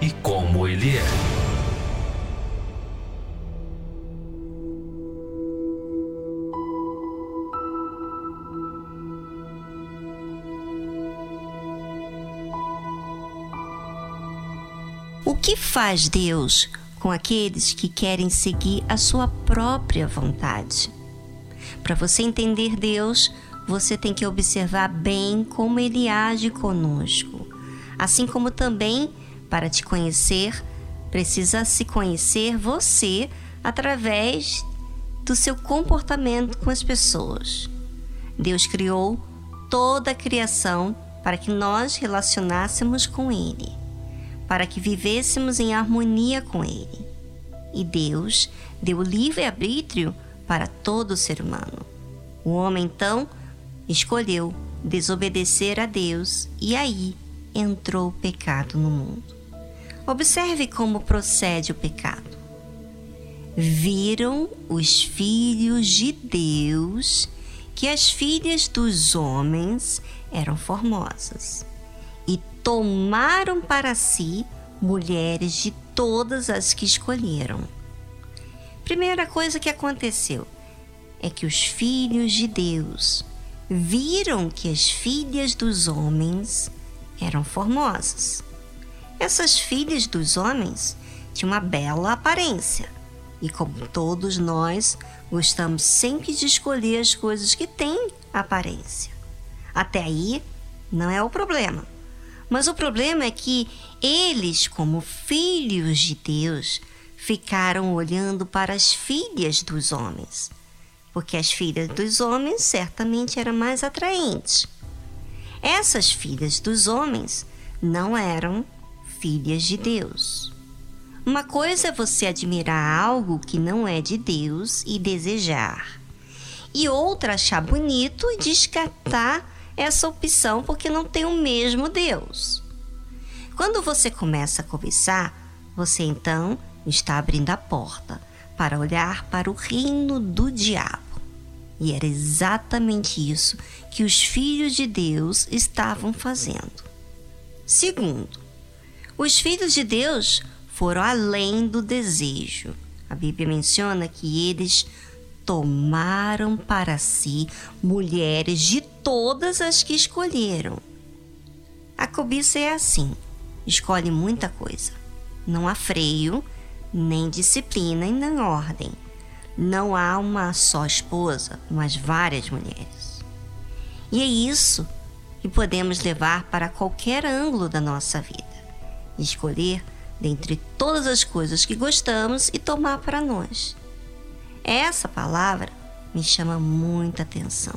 e como Ele é. O que faz Deus com aqueles que querem seguir a sua própria vontade. Para você entender Deus, você tem que observar bem como ele age conosco. Assim como também, para te conhecer, precisa se conhecer você através do seu comportamento com as pessoas. Deus criou toda a criação para que nós relacionássemos com Ele para que vivêssemos em harmonia com Ele. E Deus deu livre-arbítrio para todo ser humano. O homem, então, escolheu desobedecer a Deus e aí entrou o pecado no mundo. Observe como procede o pecado. Viram os filhos de Deus que as filhas dos homens eram formosas tomaram para si mulheres de todas as que escolheram. Primeira coisa que aconteceu é que os filhos de Deus viram que as filhas dos homens eram formosas. Essas filhas dos homens tinham uma bela aparência. E como todos nós, gostamos sempre de escolher as coisas que têm aparência. Até aí, não é o problema. Mas o problema é que eles, como filhos de Deus, ficaram olhando para as filhas dos homens, porque as filhas dos homens certamente eram mais atraentes. Essas filhas dos homens não eram filhas de Deus. Uma coisa é você admirar algo que não é de Deus e desejar, e outra achar bonito e descartar essa opção porque não tem o mesmo Deus. Quando você começa a cobiçar, você então está abrindo a porta para olhar para o reino do diabo. E era exatamente isso que os filhos de Deus estavam fazendo. Segundo, os filhos de Deus foram além do desejo. A Bíblia menciona que eles tomaram para si mulheres de todas as que escolheram. A cobiça é assim: escolhe muita coisa. Não há freio, nem disciplina e nem ordem. Não há uma só esposa, mas várias mulheres. E é isso que podemos levar para qualquer ângulo da nossa vida. Escolher dentre todas as coisas que gostamos e tomar para nós. Essa palavra me chama muita atenção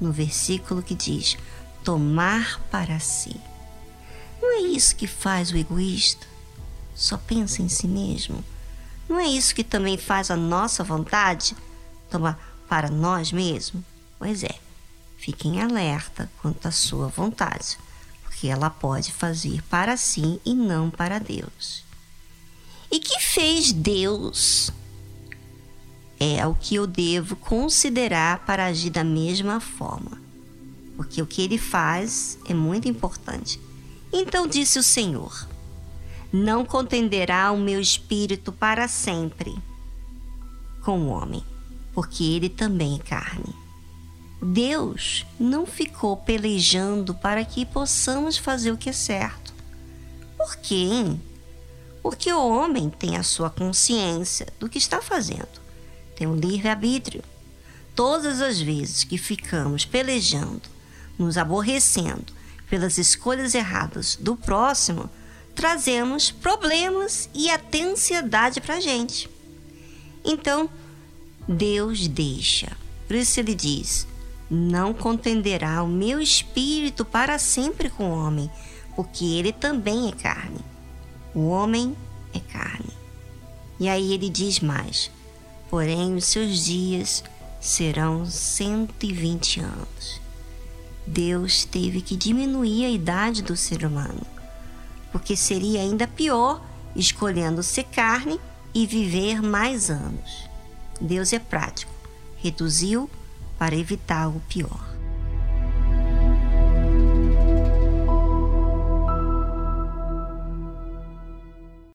no versículo que diz: tomar para si. Não é isso que faz o egoísta? Só pensa em si mesmo. Não é isso que também faz a nossa vontade tomar para nós mesmos? Pois é, fiquem alerta quanto à sua vontade, porque ela pode fazer para si e não para Deus. E que fez Deus é o que eu devo considerar para agir da mesma forma, porque o que ele faz é muito importante. Então disse o Senhor: Não contenderá o meu espírito para sempre com o homem, porque ele também é carne. Deus não ficou pelejando para que possamos fazer o que é certo. Por quê? Porque o homem tem a sua consciência do que está fazendo, tem o um livre-arbítrio. Todas as vezes que ficamos pelejando, nos aborrecendo pelas escolhas erradas do próximo, trazemos problemas e até ansiedade para a gente. Então, Deus deixa. Por isso ele diz: Não contenderá o meu espírito para sempre com o homem, porque ele também é carne. O homem é carne. E aí ele diz mais: Porém, os seus dias serão 120 anos. Deus teve que diminuir a idade do ser humano porque seria ainda pior escolhendo ser carne e viver mais anos. Deus é prático, reduziu para evitar o pior.